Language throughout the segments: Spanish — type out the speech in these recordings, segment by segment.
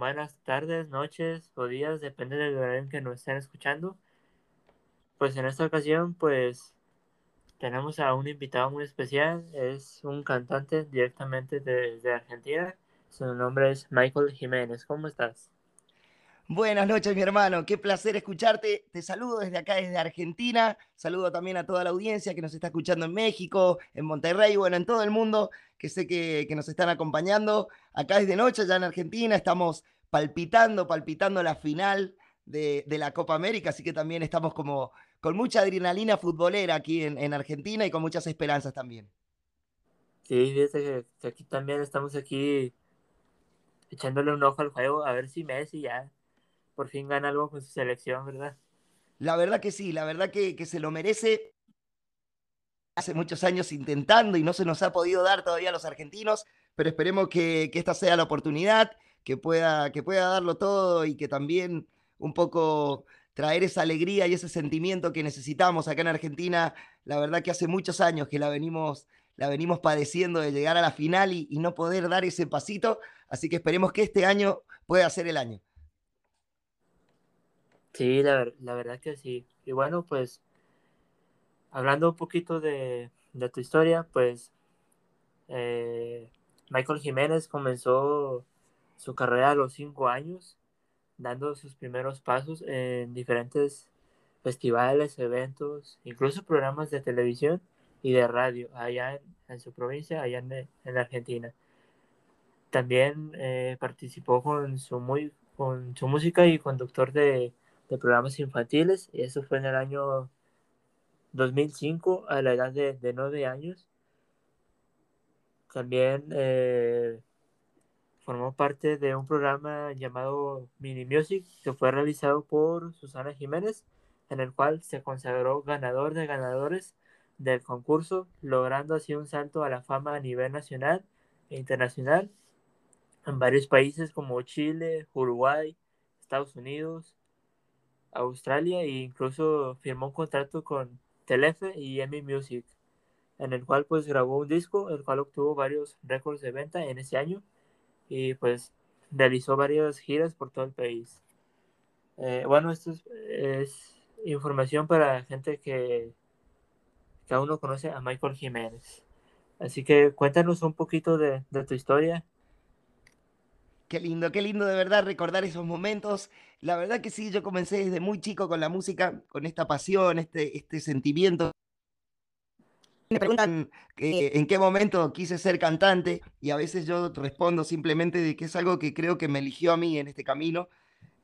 buenas tardes, noches o días, depende del horario en que nos estén escuchando. Pues en esta ocasión, pues tenemos a un invitado muy especial, es un cantante directamente desde Argentina. Su nombre es Michael Jiménez. ¿Cómo estás? Buenas noches, mi hermano. Qué placer escucharte. Te saludo desde acá, desde Argentina. Saludo también a toda la audiencia que nos está escuchando en México, en Monterrey, bueno, en todo el mundo, que sé que, nos están acompañando. Acá es de noche, ya en Argentina, estamos palpitando, palpitando la final de, la Copa América, así que también estamos como con mucha adrenalina futbolera aquí en, Argentina y con muchas esperanzas también. Sí, fíjate que aquí también estamos aquí echándole un ojo al juego, a ver si Messi ya por fin gana algo con su selección, ¿verdad? La verdad que sí, la verdad que, se lo merece. Hace muchos años intentando y no se nos ha podido dar todavía a los argentinos, pero esperemos que, esta sea la oportunidad, que pueda, que pueda darlo todo y que también un poco traer esa alegría y ese sentimiento que necesitamos acá en Argentina. La verdad que hace muchos años que la venimos, la venimos padeciendo de llegar a la final y no poder dar ese pasito. Así que esperemos que este año pueda ser el año. Sí, la, la verdad que sí. Y bueno, pues hablando un poquito de, tu historia, pues eh, Michael Jiménez comenzó su carrera a los cinco años, dando sus primeros pasos en diferentes festivales, eventos, incluso programas de televisión y de radio allá en, su provincia, allá en, en Argentina. También eh, participó con su, muy, con su música y conductor de de programas infantiles. Y eso fue en el año 2005, a la edad de, de 9 años. También eh, formó parte de un programa llamado Mini Music, que fue realizado por Susana Jiménez, en el cual se consagró ganador de ganadores del concurso, logrando así un salto a la fama a nivel nacional e internacional en varios países como Chile, Uruguay, Estados Unidos, Australia e incluso firmó un contrato con Telefe y EMI Music, en el cual pues grabó un disco, el cual obtuvo varios récords de venta en ese año y pues realizó varias giras por todo el país. Eh, bueno, esto es, información para gente que, que aún no conoce a Michael Jiménez. Así que cuéntanos un poquito de, de tu historia Qué lindo, qué lindo de verdad recordar esos momentos. La verdad que sí, yo comencé desde muy chico con la música, con esta pasión, este, este sentimiento. Me preguntan en qué momento quise ser cantante y a veces yo respondo simplemente de que es algo que creo que me eligió a mí en este camino.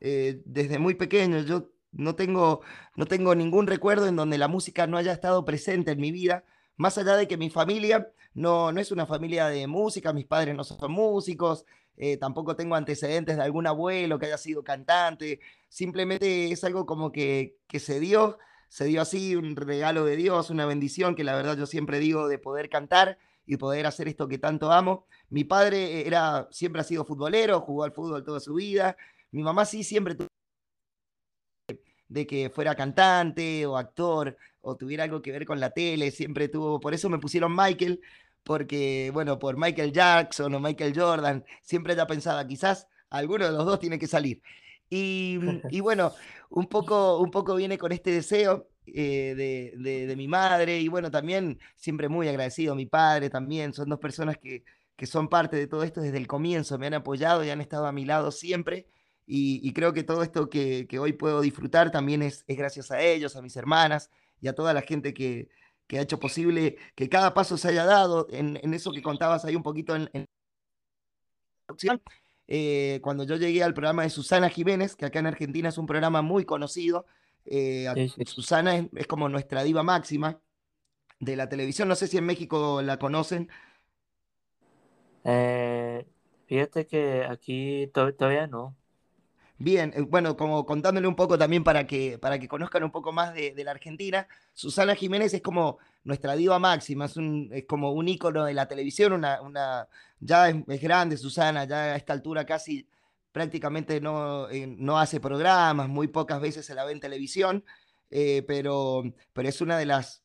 Eh, desde muy pequeño yo no tengo, no tengo ningún recuerdo en donde la música no haya estado presente en mi vida, más allá de que mi familia no, no es una familia de música, mis padres no son músicos, eh, tampoco tengo antecedentes de algún abuelo que haya sido cantante, simplemente es algo como que, que se dio, se dio así, un regalo de Dios, una bendición que la verdad yo siempre digo de poder cantar y poder hacer esto que tanto amo. Mi padre era, siempre ha sido futbolero, jugó al fútbol toda su vida. Mi mamá sí siempre tuvo de que fuera cantante o actor o tuviera algo que ver con la tele, siempre tuvo, por eso me pusieron Michael, porque, bueno, por Michael Jackson o Michael Jordan, siempre ya pensaba, quizás alguno de los dos tiene que salir. Y, bueno, un poco, un poco viene con este deseo eh, de, de, mi madre y bueno, también siempre muy agradecido a mi padre también, son dos personas que, que son parte de todo esto desde el comienzo, me han apoyado y han estado a mi lado siempre. Y, creo que todo esto que, que, hoy puedo disfrutar también es, es gracias a ellos, a mis hermanas y a toda la gente que, que ha hecho posible que cada paso se haya dado en, eso que contabas ahí un poquito en, en eh, cuando yo llegué al programa de Susana Jiménez, que acá en Argentina es un programa muy conocido, eh, Susana es, como nuestra diva máxima de la televisión, no sé si en México la conocen. Eh, fíjate que aquí todavía no. Bien, eh, bueno, como contándole un poco también para que, para que conozcan un poco más de, la Argentina, Susana Jiménez es como nuestra diva máxima, es, un, es como un ícono de la televisión, una, una, ya es, grande Susana, ya a esta altura casi prácticamente no, eh, no hace programas, muy pocas veces se la ve en televisión, eh, pero, pero es una de las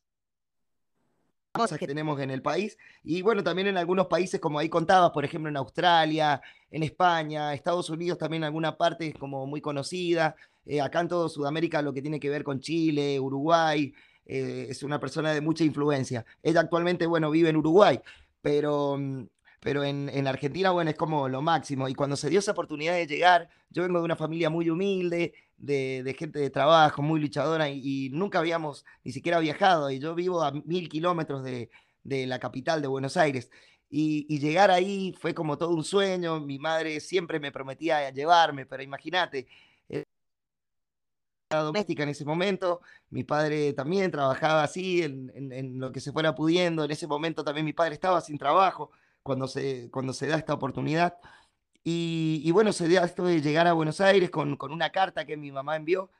famosas que tenemos en el país. Y bueno, también en algunos países, como ahí contabas, por ejemplo, en Australia, en España, Estados Unidos también alguna parte es como muy conocida. Eh, acá en todo Sudamérica lo que tiene que ver con Chile, Uruguay, eh, es una persona de mucha influencia. Ella actualmente, bueno, vive en Uruguay, pero, mm, pero en, en, Argentina, bueno, es como lo máximo. Y cuando se dio esa oportunidad de llegar, yo vengo de una familia muy humilde, de, de gente de trabajo, muy luchadora, y, y, nunca habíamos ni siquiera viajado. Y yo vivo a mil kilómetros de, de la capital de Buenos Aires. Y, y, llegar ahí fue como todo un sueño. Mi madre siempre me prometía llevarme, pero imagínate, doméstica en ese momento, mi padre también trabajaba así, en, en, en, lo que se fuera pudiendo, en ese momento también mi padre estaba sin trabajo cuando se, cuando se da esta oportunidad. Y, y bueno, se dio esto de llegar a Buenos Aires con, con, una carta que mi mamá envió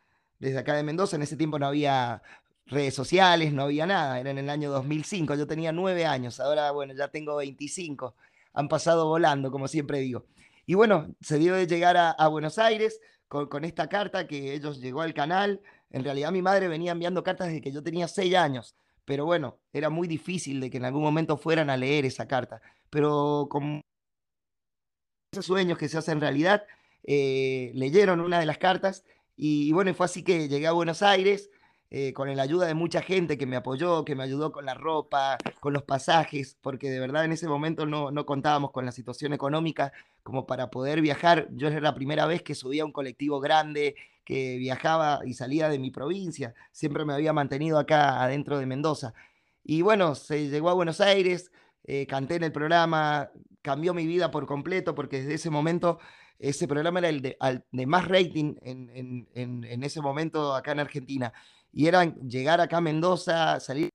desde acá de Mendoza, en ese tiempo no había redes sociales, no había nada, era en el año 2005, yo tenía nueve años, ahora bueno, ya tengo 25, han pasado volando, como siempre digo. Y bueno, se dio de llegar a, a Buenos Aires, con, con, esta carta que ellos llegó al canal. En realidad mi madre venía enviando cartas desde que yo tenía seis años, pero bueno, era muy difícil de que en algún momento fueran a leer esa carta. Pero con esos sueños que se hacen realidad, eh, leyeron una de las cartas y, bueno, fue así que llegué a Buenos Aires. Eh, con la ayuda de mucha gente que me apoyó, que me ayudó con la ropa, con los pasajes, porque de verdad en ese momento no, no contábamos con la situación económica como para poder viajar. Yo era la primera vez que subía a un colectivo grande, que viajaba y salía de mi provincia. Siempre me había mantenido acá adentro de Mendoza. Y bueno, se llegó a Buenos Aires, eh, canté en el programa, cambió mi vida por completo, porque desde ese momento ese programa era el de, más rating en ese momento acá en Argentina y era llegar acá a Mendoza, salir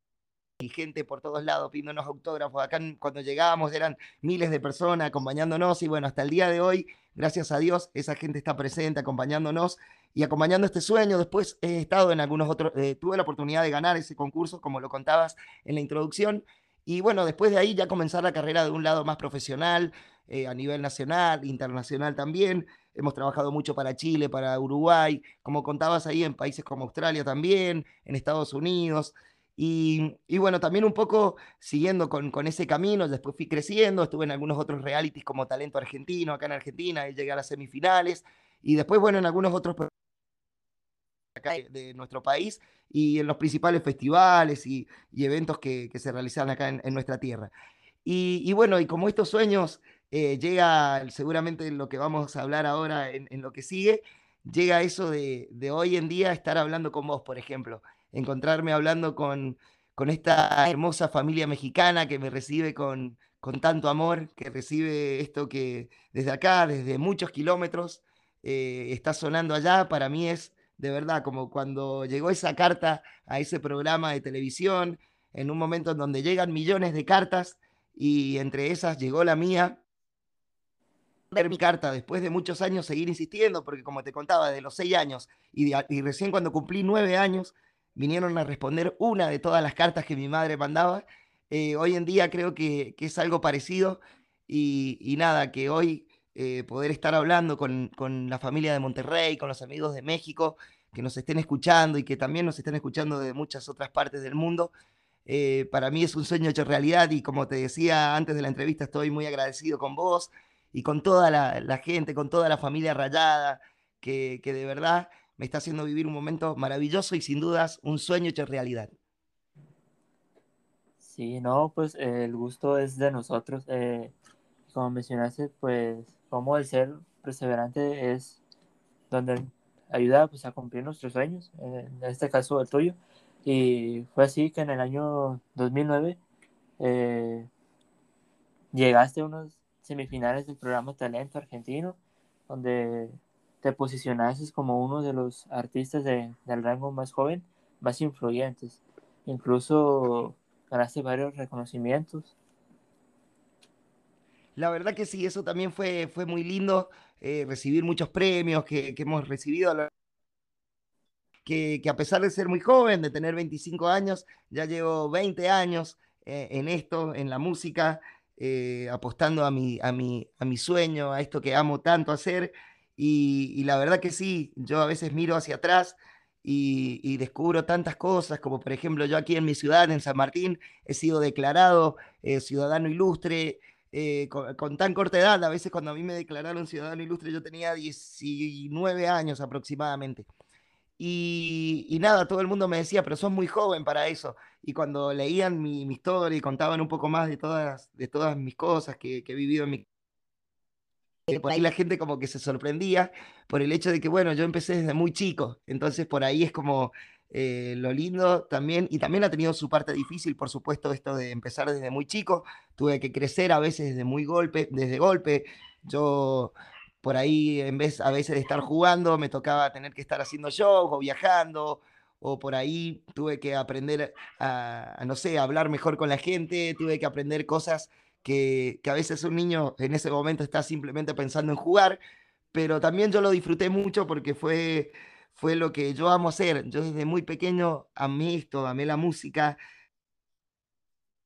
y gente por todos lados pidiéndonos autógrafos. Acá cuando llegábamos eran miles de personas acompañándonos y bueno, hasta el día de hoy, gracias a Dios, esa gente está presente acompañándonos y acompañando este sueño. Después he estado en algunos otros, eh, tuve la oportunidad de ganar ese concurso, como lo contabas en la introducción. Y bueno, después de ahí ya comenzar la carrera de un lado más profesional, eh, a nivel nacional, internacional también. Hemos trabajado mucho para Chile, para Uruguay, como contabas ahí, en países como Australia también, en Estados Unidos. Y, y bueno, también un poco siguiendo con, con, ese camino, después fui creciendo, estuve en algunos otros realities como Talento Argentino, acá en Argentina, y llegué a las semifinales. Y después, bueno, en algunos otros acá de nuestro país y en los principales festivales y, y eventos que, que, se realizan acá en, en nuestra tierra. Y, y, bueno, y como estos sueños eh, llega seguramente lo que vamos a hablar ahora en, en lo que sigue, llega eso de, de, hoy en día estar hablando con vos, por ejemplo, encontrarme hablando con, con esta hermosa familia mexicana que me recibe con, con tanto amor, que recibe esto que desde acá, desde muchos kilómetros, eh, está sonando allá, para mí es de verdad como cuando llegó esa carta a ese programa de televisión, en un momento en donde llegan millones de cartas y entre esas llegó la mía, ver mi carta después de muchos años seguir insistiendo, porque como te contaba, de los seis años y, recién cuando cumplí nueve años, vinieron a responder una de todas las cartas que mi madre mandaba. Eh, hoy en día creo que, que es algo parecido y, y, nada, que hoy eh, poder estar hablando con, con, la familia de Monterrey, con los amigos de México, que nos estén escuchando y que también nos estén escuchando de muchas otras partes del mundo. Eh, para mí es un sueño hecho realidad y como te decía antes de la entrevista, estoy muy agradecido con vos, y con toda la, gente, con toda la familia rayada, que, que, de verdad me está haciendo vivir un momento maravilloso y sin dudas un sueño hecho realidad. Sí, no, pues eh, el gusto es de nosotros. Como mencionaste, pues como el ser perseverante es donde ayuda pues, a cumplir nuestros sueños, en este caso el tuyo. Y fue así que en el año 2009 eh, llegaste a unos semifinales del programa Talento Argentino, donde te posicionaste como uno de los artistas de, del rango más joven, más influyentes. Incluso ganaste varios reconocimientos. La verdad que sí, eso también fue, fue muy lindo, eh, recibir muchos premios que, hemos recibido. Que, a pesar de ser muy joven, de tener 25 años, ya llevo 20 años eh, en esto, en la música, eh, apostando a mi, a, mi, a mi sueño, a esto que amo tanto hacer. Y, la verdad que sí, yo a veces miro hacia atrás y, descubro tantas cosas, como por ejemplo yo aquí en mi ciudad, en San Martín, he sido declarado ciudadano ilustre. Eh, con, tan corta edad, a veces cuando a mí me declararon ciudadano ilustre yo tenía 19 años aproximadamente. Y, nada, todo el mundo me decía, pero sos muy joven para eso. Y cuando leían mi, historia y contaban un poco más de todas, de todas mis cosas que, que he vivido en mi por ahí la gente como que se sorprendía por el hecho de que, bueno, yo empecé desde muy chico, entonces por ahí es como eh, lo lindo también, y también ha tenido su parte difícil, por supuesto, esto de empezar desde muy chico, tuve que crecer a veces desde muy golpe, desde golpe, yo por ahí en vez a veces de estar jugando me tocaba tener que estar haciendo shows o viajando, o por ahí tuve que aprender a, no sé, a hablar mejor con la gente, tuve que aprender cosas que, a veces un niño en ese momento está simplemente pensando en jugar, pero también yo lo disfruté mucho porque fue, fue lo que yo amo hacer. Yo desde muy pequeño amé esto, amé la música,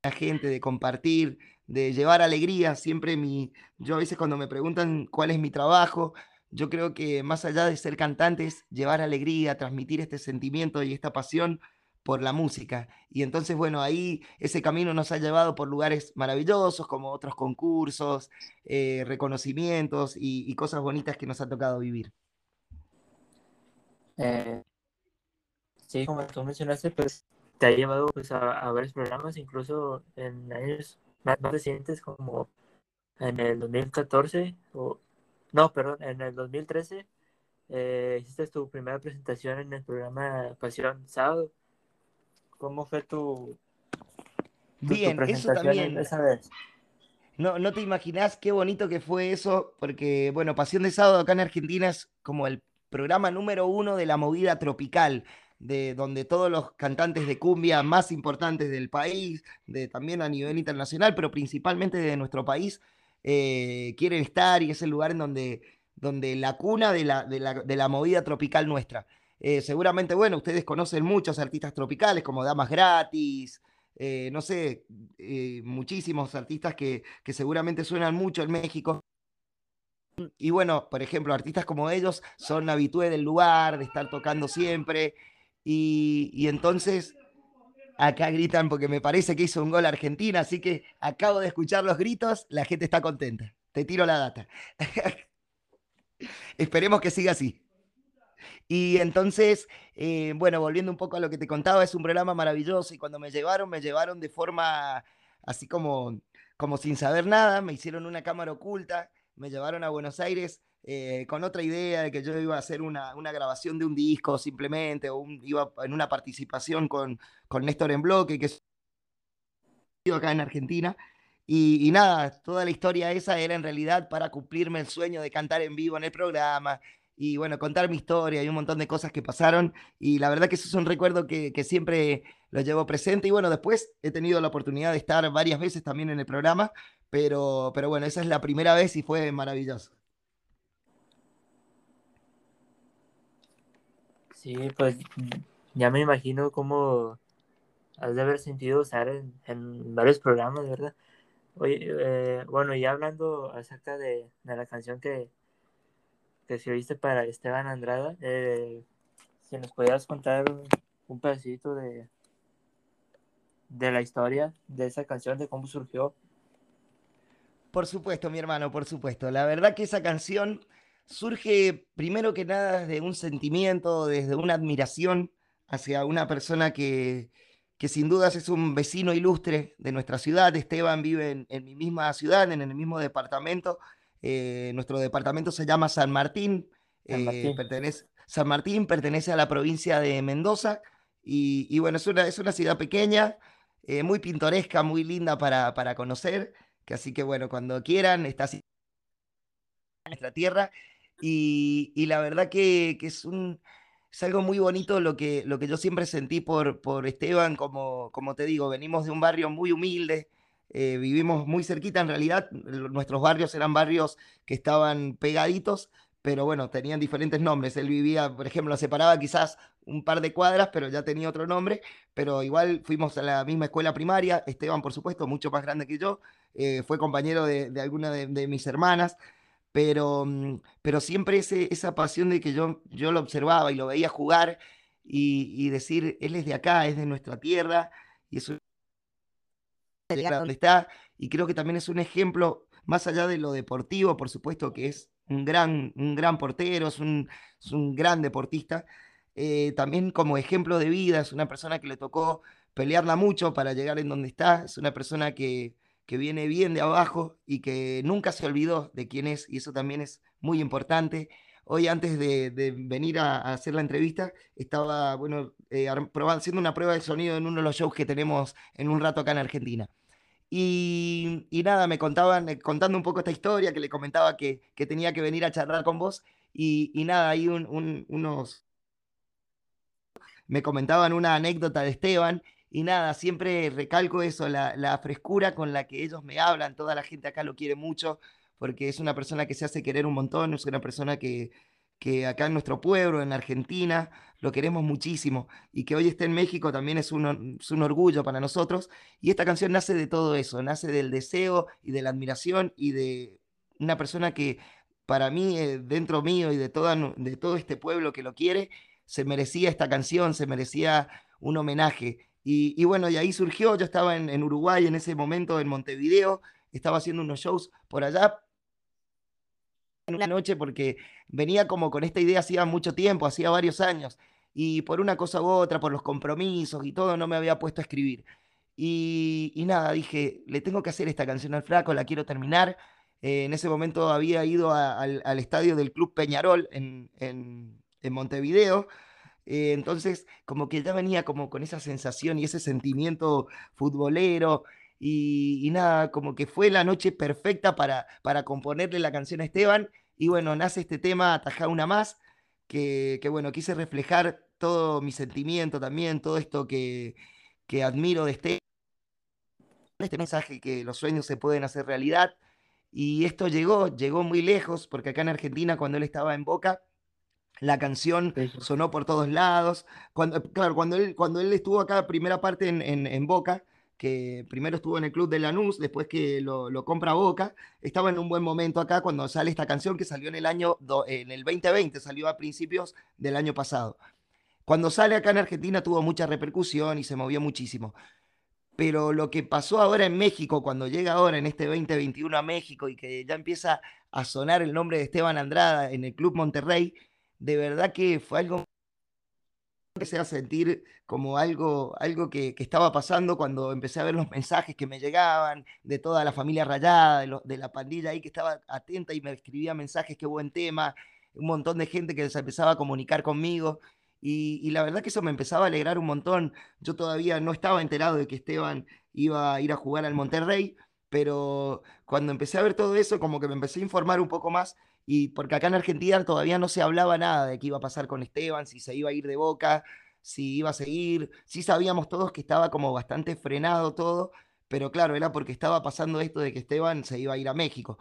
la gente, de compartir, de llevar alegría. Siempre mi, yo a veces cuando me preguntan cuál es mi trabajo, yo creo que más allá de ser cantante es llevar alegría, transmitir este sentimiento y esta pasión por la música. Y entonces, bueno, ahí ese camino nos ha llevado por lugares maravillosos, como otros concursos, eh, reconocimientos y, cosas bonitas que nos ha tocado vivir. Eh, sí, como tú mencionaste, pues te ha llevado pues, a, varios programas, incluso en años más, recientes, como en el 2014, o no, perdón, en el 2013, eh, hiciste tu primera presentación en el programa Pasión Sábado ¿Cómo fue tu, Bien, eso también. Esa vez? No, no te imaginás qué bonito que fue eso, porque, bueno, Pasión de Sábado acá en Argentina es como el programa número uno de la movida tropical, de donde todos los cantantes de cumbia más importantes del país, de, también a nivel internacional, pero principalmente de nuestro país, eh, quieren estar y es el lugar en donde, donde la cuna de la, de la, de la movida tropical nuestra. Eh, seguramente, bueno, ustedes conocen muchos artistas tropicales como Damas Gratis, eh, no sé, muchísimos artistas que, seguramente suenan mucho en México. Y bueno, por ejemplo, artistas como ellos son habitué del lugar, de estar tocando siempre. Y, y entonces, acá gritan porque me parece que hizo un gol Argentina, así que acabo de escuchar los gritos, la gente está contenta. Te tiro la data. Esperemos que siga así. Y entonces, eh, bueno, volviendo un poco a lo que te contaba, es un programa maravilloso y cuando me llevaron, me llevaron de forma así como, como sin saber nada, me hicieron una cámara oculta, me llevaron a Buenos Aires eh, con otra idea de que yo iba a hacer una, una grabación de un disco simplemente, o iba en una participación con, con Néstor en Bloque, que es acá en Argentina. Y, y, nada, toda la historia esa era en realidad para cumplirme el sueño de cantar en vivo en el programa y bueno, contar mi historia y un montón de cosas que pasaron. Y la verdad que eso es un recuerdo que, que siempre lo llevo presente. Y bueno, después he tenido la oportunidad de estar varias veces también en el programa, pero, pero bueno, esa es la primera vez y fue maravilloso. Sí, pues ya me imagino cómo has de haber sentido estar en, varios programas, ¿verdad? Oye, eh, bueno, ya hablando acerca de, de la canción que, que si oíste para Esteban Andrada, eh, si nos podías contar un, pedacito de, de la historia de esa canción, de cómo surgió. Por supuesto, mi hermano, por supuesto. La verdad que esa canción surge primero que nada desde un sentimiento, desde una admiración hacia una persona que, que sin dudas es un vecino ilustre de nuestra ciudad. Esteban vive en, en mi misma ciudad, en el mismo departamento, eh, nuestro departamento se llama San Martín. San eh, Martín. pertenece, San Martín pertenece a la provincia de Mendoza. Y, bueno, es una, es una ciudad pequeña, eh, muy pintoresca, muy linda para, para conocer. Que así que bueno, cuando quieran, está así nuestra tierra. Y, y la verdad que, que, es un, es algo muy bonito lo que, lo que yo siempre sentí por, por Esteban, como, como te digo, venimos de un barrio muy humilde, eh, vivimos muy cerquita, en realidad nuestros barrios eran barrios que estaban pegaditos, pero bueno, tenían diferentes nombres. Él vivía, por ejemplo, separaba quizás un par de cuadras, pero ya tenía otro nombre, pero igual fuimos a la misma escuela primaria, Esteban, por supuesto, mucho más grande que yo, eh, fue compañero de, de alguna de, mis hermanas, pero, mm, pero siempre ese, esa pasión de que yo, yo lo observaba y lo veía jugar, y, decir, él es de acá, es de nuestra tierra, y es un... donde está, y creo que también es un ejemplo, más allá de lo deportivo, por supuesto que es un gran, un gran portero, es un, gran deportista, eh, también como ejemplo de vida, es una persona que le tocó pelearla mucho para llegar en donde está, es una persona que, que viene bien de abajo y que nunca se olvidó de quién es, y eso también es muy importante. Hoy, antes de, venir a, hacer la entrevista, estaba, bueno, eh, haciendo una prueba de sonido en uno de los shows que tenemos en un rato acá en Argentina. Y, nada, me contaban, eh, contando un poco esta historia, que le comentaba que, tenía que venir a charlar con vos. Y, nada, hay unos... Me comentaban una anécdota de Esteban y nada, siempre recalco eso, la, frescura con la que ellos me hablan, toda la gente acá lo quiere mucho, porque es una persona que se hace querer un montón, es una persona que, que acá en nuestro pueblo, en Argentina, lo queremos muchísimo y que hoy esté en México también es un, es un, orgullo para nosotros. Y esta canción nace de todo eso, nace del deseo y de la admiración y de una persona que para mí, eh, dentro mío y de, toda, de todo este pueblo que lo quiere, se merecía esta canción, se merecía un homenaje. Y, bueno, y ahí surgió, yo estaba en, Uruguay en ese momento, en Montevideo, estaba haciendo unos shows por allá en una noche porque venía como con esta idea hacía mucho tiempo, hacía varios años, y por una cosa u otra, por los compromisos y todo, no me había puesto a escribir. Y, nada, dije, le tengo que hacer esta canción al flaco, la quiero terminar. Eh, en ese momento había ido al, estadio del Club Peñarol en, en Montevideo eh, entonces, como que ya venía como con esa sensación y ese sentimiento futbolero. Y, nada, como que fue la noche perfecta para, para componerle la canción a Esteban. Y bueno, nace este tema, Ataja una más, que, que bueno, quise reflejar todo mi sentimiento también, todo esto que, que admiro de Esteban, este mensaje que los sueños se pueden hacer realidad. Y esto llegó, llegó muy lejos, porque acá en Argentina, cuando él estaba en Boca, la canción sonó por todos lados. Cuando, claro, cuando él, cuando él estuvo acá, primera parte en, en, Boca, que primero estuvo en el club de Lanús, después que lo, lo, compra Boca, estaba en un buen momento acá cuando sale esta canción que salió en el año, en el 2020, salió a principios del año pasado. Cuando sale acá en Argentina tuvo mucha repercusión y se movió muchísimo. Pero lo que pasó ahora en México, cuando llega ahora en este 2021 a México y que ya empieza a sonar el nombre de Esteban Andrada en el Club Monterrey, de verdad que fue algo se a sentir como algo, algo que, estaba pasando cuando empecé a ver los mensajes que me llegaban de toda la familia rayada, de, la pandilla ahí que estaba atenta y me escribía mensajes, qué buen tema, un montón de gente que se empezaba a comunicar conmigo. Y, y, la verdad que eso me empezaba a alegrar un montón. Yo todavía no estaba enterado de que Esteban iba a ir a jugar al Monterrey, pero cuando empecé a ver todo eso, como que me empecé a informar un poco más y porque acá en Argentina todavía no se hablaba nada de qué iba a pasar con Esteban, si se iba a ir de boca, si iba a seguir. Sí sabíamos todos que estaba como bastante frenado todo, pero claro, era porque estaba pasando esto de que Esteban se iba a ir a México.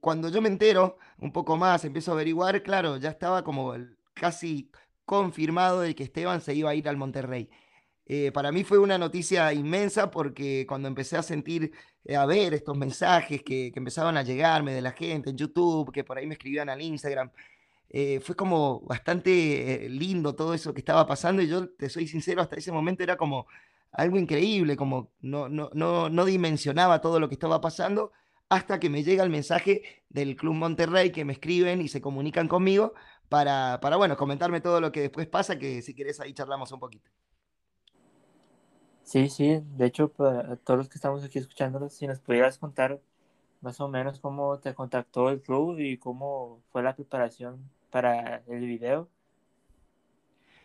Cuando yo me entero un poco más, empiezo a averiguar, claro, ya estaba como casi confirmado de que Esteban se iba a ir al Monterrey. Eh, para mí fue una noticia inmensa porque cuando empecé a sentir, eh, a ver estos mensajes que, empezaban a llegarme de la gente en YouTube, que por ahí me escribían al Instagram, eh, fue como bastante lindo todo eso que estaba pasando y yo te soy sincero, hasta ese momento era como algo increíble, como no, no, no, no dimensionaba todo lo que estaba pasando hasta que me llega el mensaje del Club Monterrey que me escriben y se comunican conmigo para, para bueno, comentarme todo lo que después pasa, que si querés ahí charlamos un poquito. Sí, sí, de hecho, para todos los que estamos aquí escuchándonos, si nos pudieras contar más o menos cómo te contactó el club y cómo fue la preparación para el video.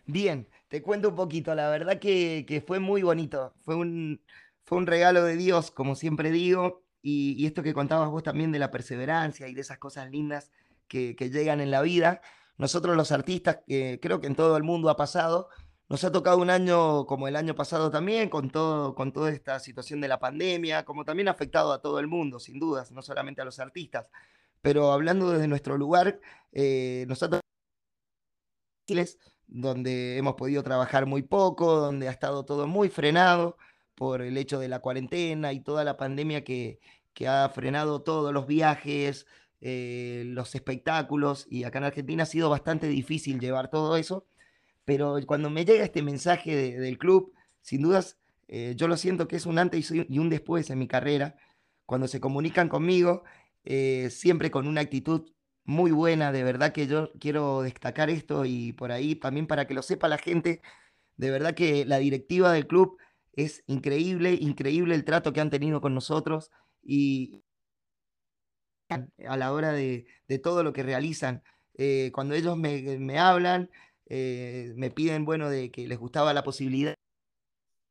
Bien, te cuento un poquito, la verdad que, fue muy bonito, fue un, fue un regalo de Dios, como siempre digo, y, esto que contabas vos también de la perseverancia y de esas cosas lindas que, que llegan en la vida. Nosotros los artistas, que creo que en todo el mundo ha pasado, nos ha tocado un año como el año pasado también, con, todo, con toda esta situación de la pandemia, como también ha afectado a todo el mundo, sin dudas, no solamente a los artistas. Pero hablando desde nuestro lugar, eh, nos ha tocado donde hemos podido trabajar muy poco, donde ha estado todo muy frenado por el hecho de la cuarentena y toda la pandemia que, que ha frenado todos los viajes, eh, los espectáculos, y acá en Argentina ha sido bastante difícil llevar todo eso, pero cuando me llega este mensaje del club, sin dudas, eh, yo lo siento que es un antes y un después en mi carrera, cuando se comunican conmigo, eh, siempre con una actitud muy buena, de verdad que yo quiero destacar esto y por ahí también para que lo sepa la gente, de verdad que la directiva del club es increíble, increíble el trato que han tenido con nosotros y a la hora de, todo lo que realizan. Eh, cuando ellos me, hablan, eh, me piden, bueno, de que les gustaba la posibilidad de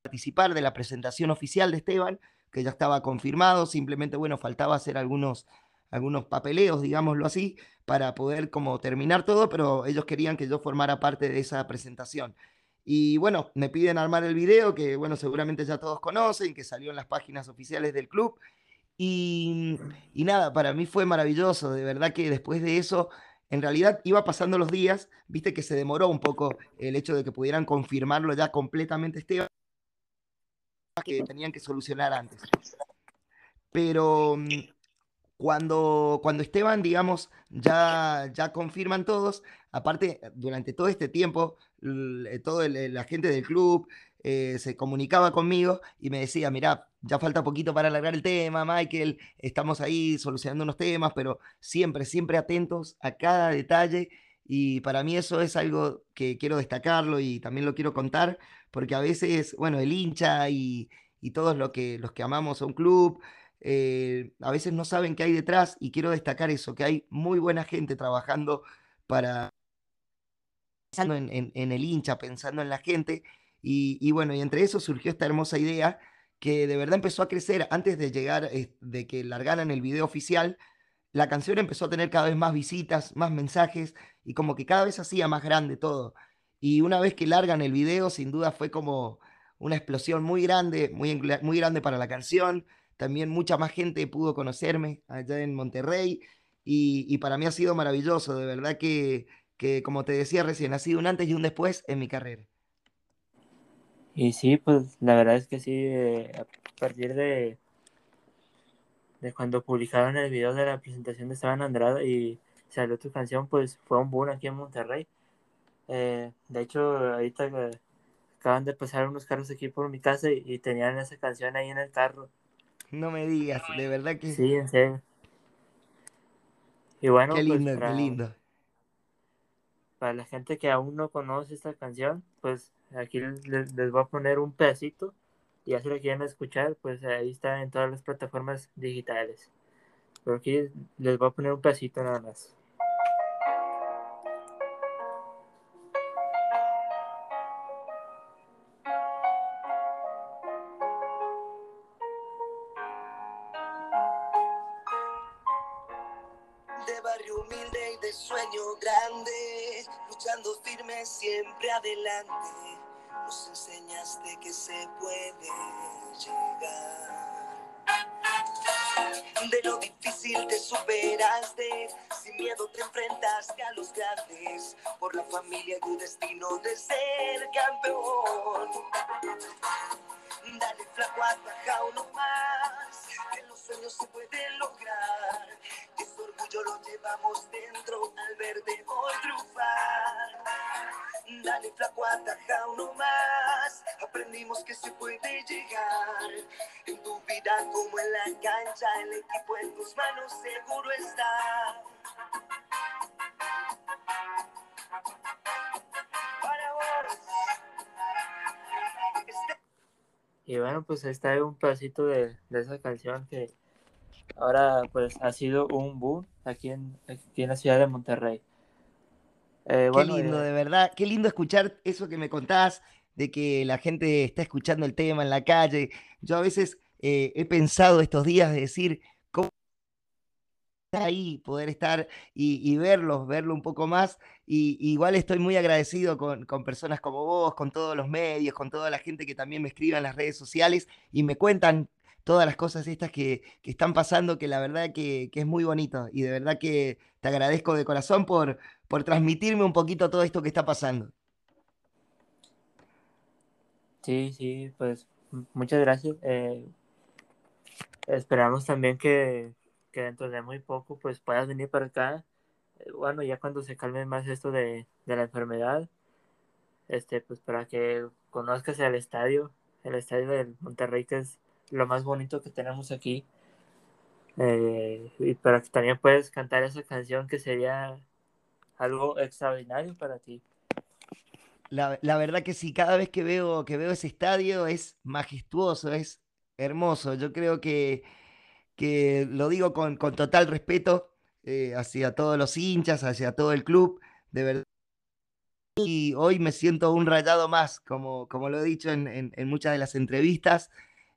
participar de la presentación oficial de Esteban, que ya estaba confirmado, simplemente, bueno, faltaba hacer algunos, algunos papeleos, digámoslo así, para poder como terminar todo, pero ellos querían que yo formara parte de esa presentación. Y bueno, me piden armar el video, que bueno, seguramente ya todos conocen, que salió en las páginas oficiales del club. Y, y nada, para mí fue maravilloso, de verdad que después de eso, en realidad iba pasando los días, viste que se demoró un poco el hecho de que pudieran confirmarlo ya completamente Esteban, que tenían que solucionar antes. Pero mm, cuando, cuando Esteban, digamos, ya, ya confirman todos, aparte, durante todo este tiempo, toda la gente del club eh, se comunicaba conmigo y me decía, mira, ya falta poquito para alargar el tema, Michael, estamos ahí solucionando unos temas, pero siempre, siempre atentos a cada detalle y para mí eso es algo que quiero destacarlo y también lo quiero contar, porque a veces, bueno, el hincha y, todos los que, los que amamos a un club, eh, a veces no saben qué hay detrás y quiero destacar eso, que hay muy buena gente trabajando para... pensando en, el hincha, pensando en la gente. Y, bueno, y entre eso surgió esta hermosa idea que de verdad empezó a crecer antes de llegar, de que largaran el video oficial. La canción empezó a tener cada vez más visitas, más mensajes y como que cada vez hacía más grande todo. Y una vez que largan el video, sin duda fue como una explosión muy grande, muy, muy grande para la canción también mucha más gente pudo conocerme allá en Monterrey y, para mí ha sido maravilloso, de verdad que, como te decía recién, ha sido un antes y un después en mi carrera. Y sí, pues la verdad es que sí, eh, a partir de, de cuando publicaron el video de la presentación de Esteban Andrade y salió tu canción, pues fue un boom aquí en Monterrey. Eh, de hecho, ahorita eh, acaban de pasar unos carros aquí por mi casa y tenían esa canción ahí en el carro. No me digas, de verdad que. Sí, en serio. Y bueno, qué pues, lindo, qué lindo. Para la gente que aún no conoce esta canción, pues aquí les, voy a poner un pedacito. Y ya si lo quieren escuchar, pues ahí está en todas las plataformas digitales. Pero aquí les voy a poner un pedacito nada más. Nos enseñaste que se puede llegar. De lo difícil te superaste, sin miedo te enfrentaste a los grandes, por la familia y tu destino de ser campeón. Dale flaco, ataja uno más, que los sueños se pueden lograr, orgullo lo llevamos dentro al verte hoy triunfar. Dale flaco, ataja uno más. Aprendimos que se puede llegar. En tu vida como en la cancha, el equipo en tus manos seguro está. Vos. Y bueno, pues ahí está un pedacito de, de, esa canción que ahora pues ha sido un boom aquí en, aquí en la ciudad de Monterrey. Eh, qué lindo, eh, de verdad. Qué lindo escuchar eso que me contás, de que la gente está escuchando el tema en la calle. Yo a veces eh, he pensado estos días de decir, ¿cómo está ahí poder estar y, verlos, verlo un poco más? Y, igual estoy muy agradecido con, personas como vos, con todos los medios, con toda la gente que también me escribe en las redes sociales y me cuentan todas las cosas estas que, están pasando, que la verdad que, que, es muy bonito. Y de verdad que te agradezco de corazón por, por transmitirme un poquito todo esto que está pasando. Sí, sí, pues muchas gracias. Eh, esperamos también que, que dentro de muy poco pues puedas venir para acá. Eh, bueno, ya cuando se calme más esto de, de la enfermedad, este, pues para que conozcas el estadio, el estadio del Monterrey, que es lo más bonito que tenemos aquí. Eh, y para que también puedas cantar esa canción que sería algo extraordinario para ti. La, la, verdad que sí, cada vez que veo, que veo ese estadio es majestuoso, es hermoso. Yo creo que, que lo digo con, con total respeto eh, hacia todos los hinchas, hacia todo el club, de verdad. Y hoy me siento un rayado más, como, como lo he dicho en, en, en muchas de las entrevistas.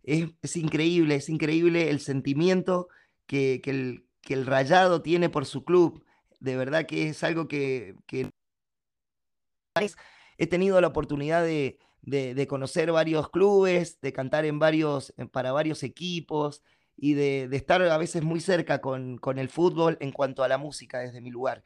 Es, es, increíble, es increíble el sentimiento que, que, el, que el rayado tiene por su club. De verdad que es algo que, he tenido la oportunidad de, de, de, conocer varios clubes, de cantar en varios, para varios equipos y de, de estar a veces muy cerca con, con, el fútbol en cuanto a la música desde mi lugar.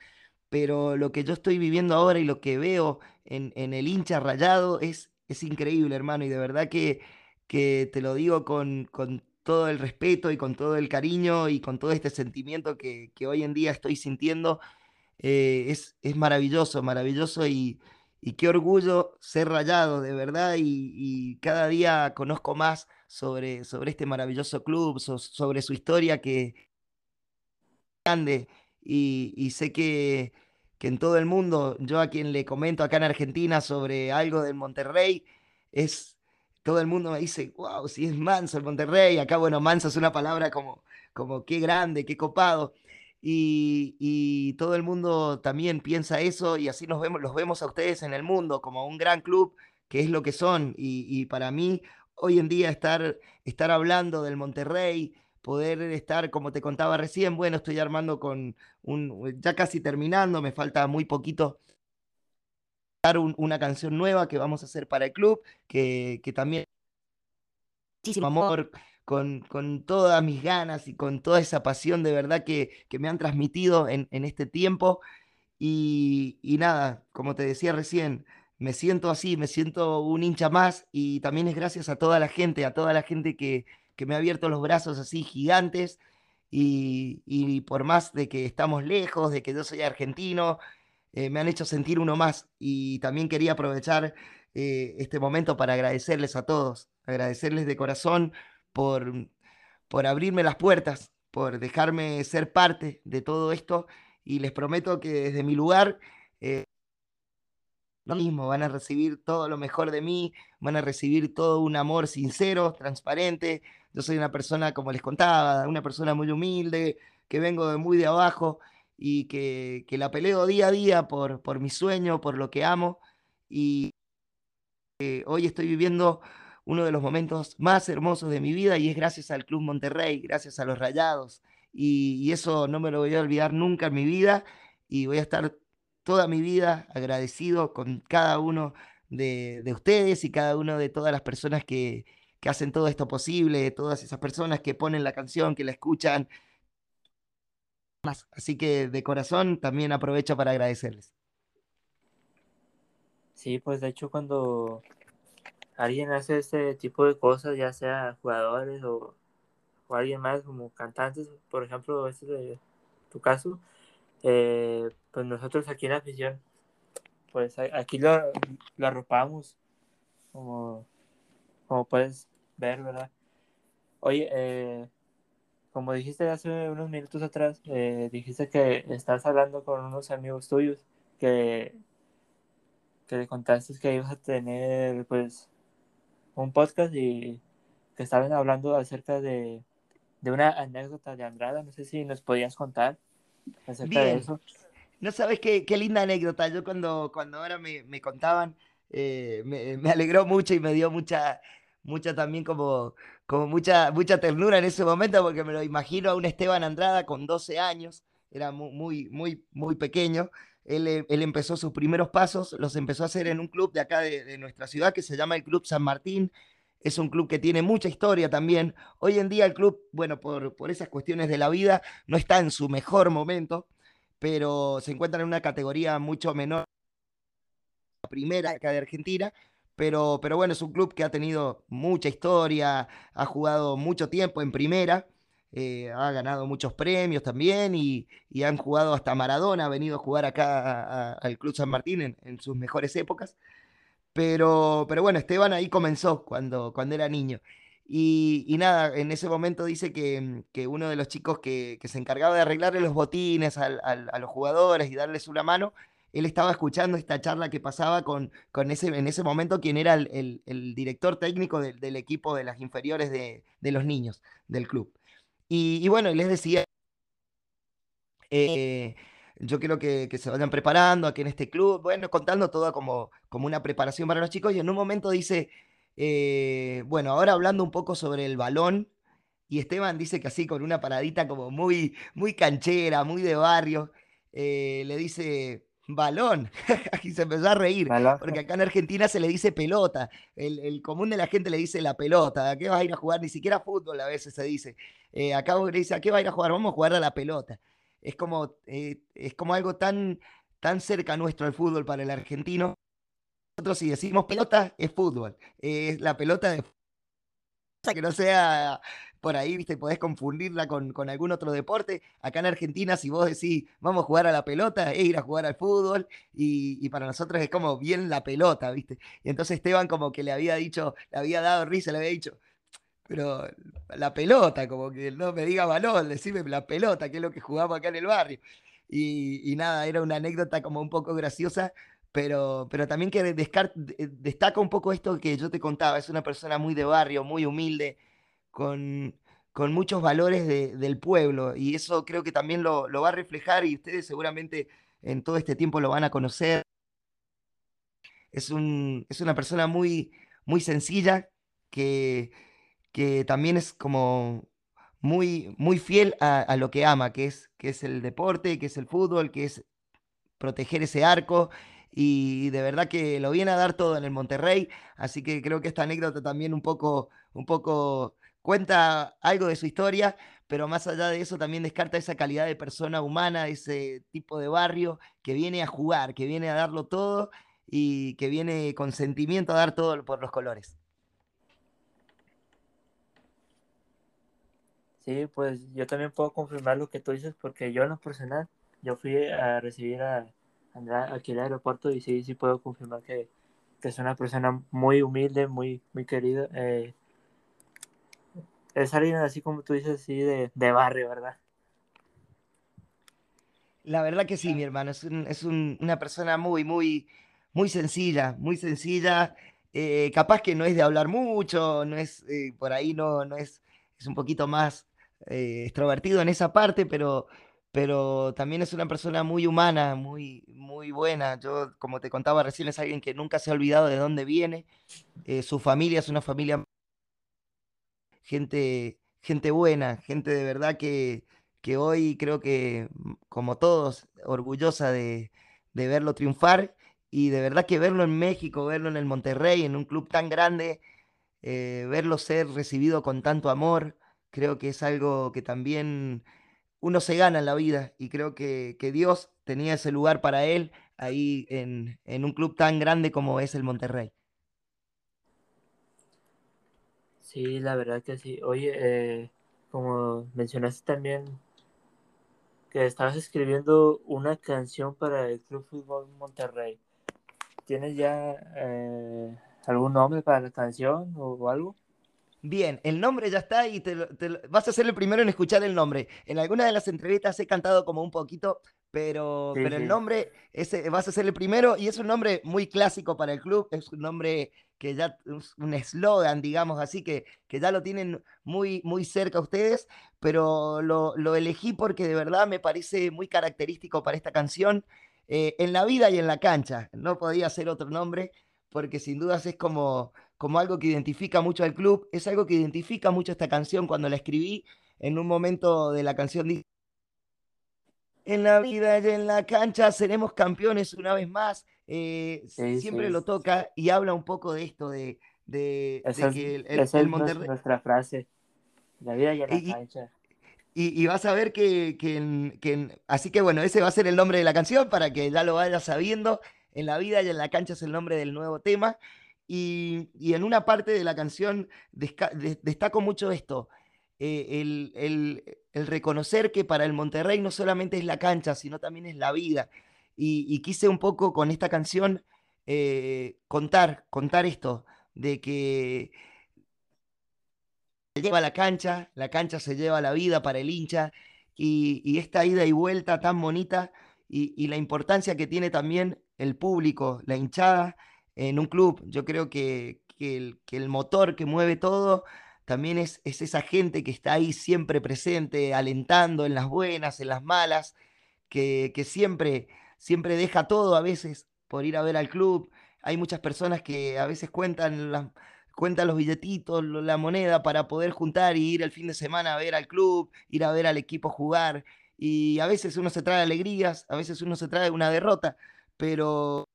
Pero lo que yo estoy viviendo ahora y lo que veo en, en el hincha rayado es, es increíble, hermano, y de verdad que, que te lo digo con, con todo el respeto y con todo el cariño y con todo este sentimiento que, que hoy en día estoy sintiendo. Eh, es, es maravilloso, maravilloso y, y qué orgullo ser rayado, de verdad, y, y, cada día conozco más sobre, sobre este maravilloso club, so, sobre su historia que grande, y, y sé que, que, en todo el mundo, yo a quien le comento acá en Argentina sobre algo del Monterrey, es, todo el mundo me dice, wow, si es manso el Monterrey, acá bueno, manso es una palabra como, como qué grande, qué copado, y, y, todo el mundo también piensa eso y así nos vemos, los vemos a ustedes en el mundo como un gran club, que es lo que son. Y, y para mí, hoy en día, estar, estar hablando del Monterrey, poder estar, como te contaba recién, bueno, estoy armando con un, ya casi terminando, me falta muy poquito un, una canción nueva que vamos a hacer para el club, que, que también muchísimo amor con, con, todas mis ganas y con toda esa pasión de verdad que, que me han transmitido en, en este tiempo. Y, y, nada, como te decía recién, me siento así, me siento un hincha más y también es gracias a toda la gente, a toda la gente que, que me ha abierto los brazos así gigantes y, y, por más de que estamos lejos, de que yo soy argentino, eh, me han hecho sentir uno más y también quería aprovechar eh, este momento para agradecerles a todos, agradecerles de corazón por, por abrirme las puertas, por dejarme ser parte de todo esto y les prometo que desde mi lugar eh, lo mismo, van a recibir todo lo mejor de mí, van a recibir todo un amor sincero, transparente. Yo soy una persona, como les contaba, una persona muy humilde, que vengo de muy de abajo y que, que la peleo día a día por, por mi sueño, por lo que amo. Y eh, hoy estoy viviendo uno de los momentos más hermosos de mi vida y es gracias al Club Monterrey, gracias a los Rayados. Y, eso no me lo voy a olvidar nunca en mi vida y voy a estar toda mi vida agradecido con cada uno de, de ustedes y cada uno de todas las personas que, que, hacen todo esto posible, todas esas personas que ponen la canción, que la escuchan. Así que de corazón también aprovecho para agradecerles. Sí, pues de hecho cuando alguien hace este tipo de cosas, ya sea jugadores o, o alguien más como cantantes, por ejemplo, este de tu caso, eh, pues nosotros aquí en afición, pues aquí lo, lo arropamos, como, como puedes ver, ¿verdad? Oye, eh, como dijiste hace unos minutos atrás, eh, dijiste que estás hablando con unos amigos tuyos que, que le contaste que ibas a tener, pues, un podcast y que estaban hablando acerca de, de una anécdota de Andrada. No sé si nos podías contar acerca Bien. de eso. No sabes qué, qué, linda anécdota. Yo cuando, cuando ahora me, me contaban, eh, me, me, alegró mucho y me dio mucha, mucha también como, como mucha, mucha ternura en ese momento porque me lo imagino a un Esteban Andrada con 12 años, era muy, muy, muy, muy pequeño. Él, eh, él, empezó sus primeros pasos, los empezó a hacer en un club de acá de, nuestra ciudad que se llama el Club San Martín. Es un club que tiene mucha historia también. Hoy en día el club, bueno, por, por esas cuestiones de la vida, no está en su mejor momento, pero se encuentra en una categoría mucho menor, la primera acá de Argentina. Pero, pero bueno, es un club que ha tenido mucha historia, ha jugado mucho tiempo en primera eh, ha ganado muchos premios también y, han jugado hasta Maradona, ha venido a jugar acá al Club San Martín en, sus mejores épocas. Pero, pero bueno, Esteban ahí comenzó cuando, cuando era niño. Y, nada, en ese momento dice que, uno de los chicos que, se encargaba de arreglarle los botines a los jugadores y darles una mano, él estaba escuchando esta charla que pasaba con, con ese, en ese momento quien era el, director técnico del equipo de las inferiores de, los niños del club. Y, bueno, les decía, eh, yo quiero que, se vayan preparando aquí en este club, bueno, contando todo como, como una preparación para los chicos y en un momento dice, eh, bueno, ahora hablando un poco sobre el balón, y Esteban dice que así con una paradita como muy, muy canchera, muy de barrio, eh, le dice, balón. y se empezó a reír, porque acá en Argentina se le dice pelota. El, común de la gente le dice la pelota. ¿A qué vas a ir a jugar? Ni siquiera fútbol a veces se dice. Eh, acá le dice, ¿a qué vas a ir a jugar? Vamos a jugar a la pelota. Es como, eh, es como algo tan, tan cerca nuestro el fútbol para el argentino. Nosotros si decimos pelota, es fútbol. Es la pelota de que no sea por ahí, viste, podés confundirla con, con, algún otro deporte. Acá en Argentina, si vos decís, vamos a jugar a la pelota, es ir a jugar al fútbol, y, para nosotros es como bien la pelota, viste. Y entonces Esteban como que le había dicho, le había dado risa, le había dicho, pero la pelota, como que no me diga balón, decime la pelota, que es lo que jugamos acá en el barrio. Y, y nada, era una anécdota como un poco graciosa, pero, pero también que destaca un poco esto que yo te contaba, es una persona muy de barrio, muy humilde, con, con muchos valores del pueblo y eso creo que también lo, lo, va a reflejar y ustedes seguramente en todo este tiempo lo van a conocer. Es, un, es una persona muy, muy sencilla que, que también es como muy, muy fiel a, a, lo que ama, que es, que es el deporte, que es el fútbol, que es proteger ese arco y de verdad que lo viene a dar todo en el Monterrey, así que creo que esta anécdota también un poco, un poco cuenta algo de su historia, pero más allá de eso también descarta esa calidad de persona humana, ese tipo de barrio que viene a jugar, que viene a darlo todo y que viene con sentimiento a dar todo por los colores. Sí, pues yo también puedo confirmar lo que tú dices porque yo en lo personal, yo fui a recibir a Andrea aquí al aeropuerto y sí, sí puedo confirmar que, es una persona muy humilde, muy, muy querida. Eh, es alguien así como tú dices, así de, barrio, ¿verdad? La verdad que sí, mi hermano. Es, una persona muy, muy, muy sencilla, muy sencilla. Eh, capaz que no es de hablar mucho, no es eh, por ahí, no, no es, es un poquito más eh, extrovertido en esa parte, pero, pero también es una persona muy humana, muy, muy buena. Yo, como te contaba recién, es alguien que nunca se ha olvidado de dónde viene. su familia es una familia gente, gente buena, gente de verdad que, que hoy creo que, mm, como todos, orgullosa de, verlo triunfar y de verdad que verlo en México, verlo en el Monterrey, en un club tan grande, eh, verlo ser recibido con tanto amor, creo que es algo que también uno se gana en la vida y creo que, que Dios tenía ese lugar para él ahí en, en un club tan grande como es el Monterrey. Sí, la verdad que sí. Oye, eh, como mencionaste también que estabas escribiendo una canción para el Club Fútbol Monterrey. ¿Tienes ya eh, algún nombre para la canción o, algo? Bien, el nombre ya está y te, vas a ser el primero en escuchar el nombre. En alguna de las entrevistas he cantado como un poquito, pero, pero el nombre ese, vas a ser el primero y es un nombre muy clásico para el club, es un nombre que ya es un eslogan, digamos así, que, que ya lo tienen muy, muy cerca ustedes, pero lo, lo, elegí porque de verdad me parece muy característico para esta canción, eh, en la vida y en la cancha, no podía ser otro nombre, porque sin dudas es como, como algo que identifica mucho al club, es algo que identifica mucho esta canción cuando la escribí en un momento de la canción en la vida y en la cancha seremos campeones una vez más. Eh, siempre lo toca y habla un poco de esto, de, de, que el, Monterrey... Nuestra frase, la vida y en la cancha. Y, vas a ver que, que, Así que bueno, ese va a ser el nombre de la canción para que ya lo vayas sabiendo. En la vida y en la cancha es el nombre del nuevo tema. Y, y en una parte de la canción destaco mucho esto. Eh, el, reconocer que para el Monterrey no solamente es la cancha, sino también es la vida. Y, quise un poco con esta canción eh, contar, contar esto, de que se lleva la cancha, la cancha se lleva la vida para el hincha, y, esta ida y vuelta tan bonita, y, la importancia que tiene también el público, la hinchada en un club. Yo creo que, el, que el motor que mueve todo también es, esa gente que está ahí siempre presente, alentando en las buenas, en las malas, que, siempre, siempre deja todo a veces por ir a ver al club. Hay muchas personas que a veces cuentan, cuentan los billetitos, la moneda para poder juntar y ir el fin de semana a ver al club, ir a ver al equipo jugar. Y a veces uno se trae alegrías, a veces uno se trae una derrota, pero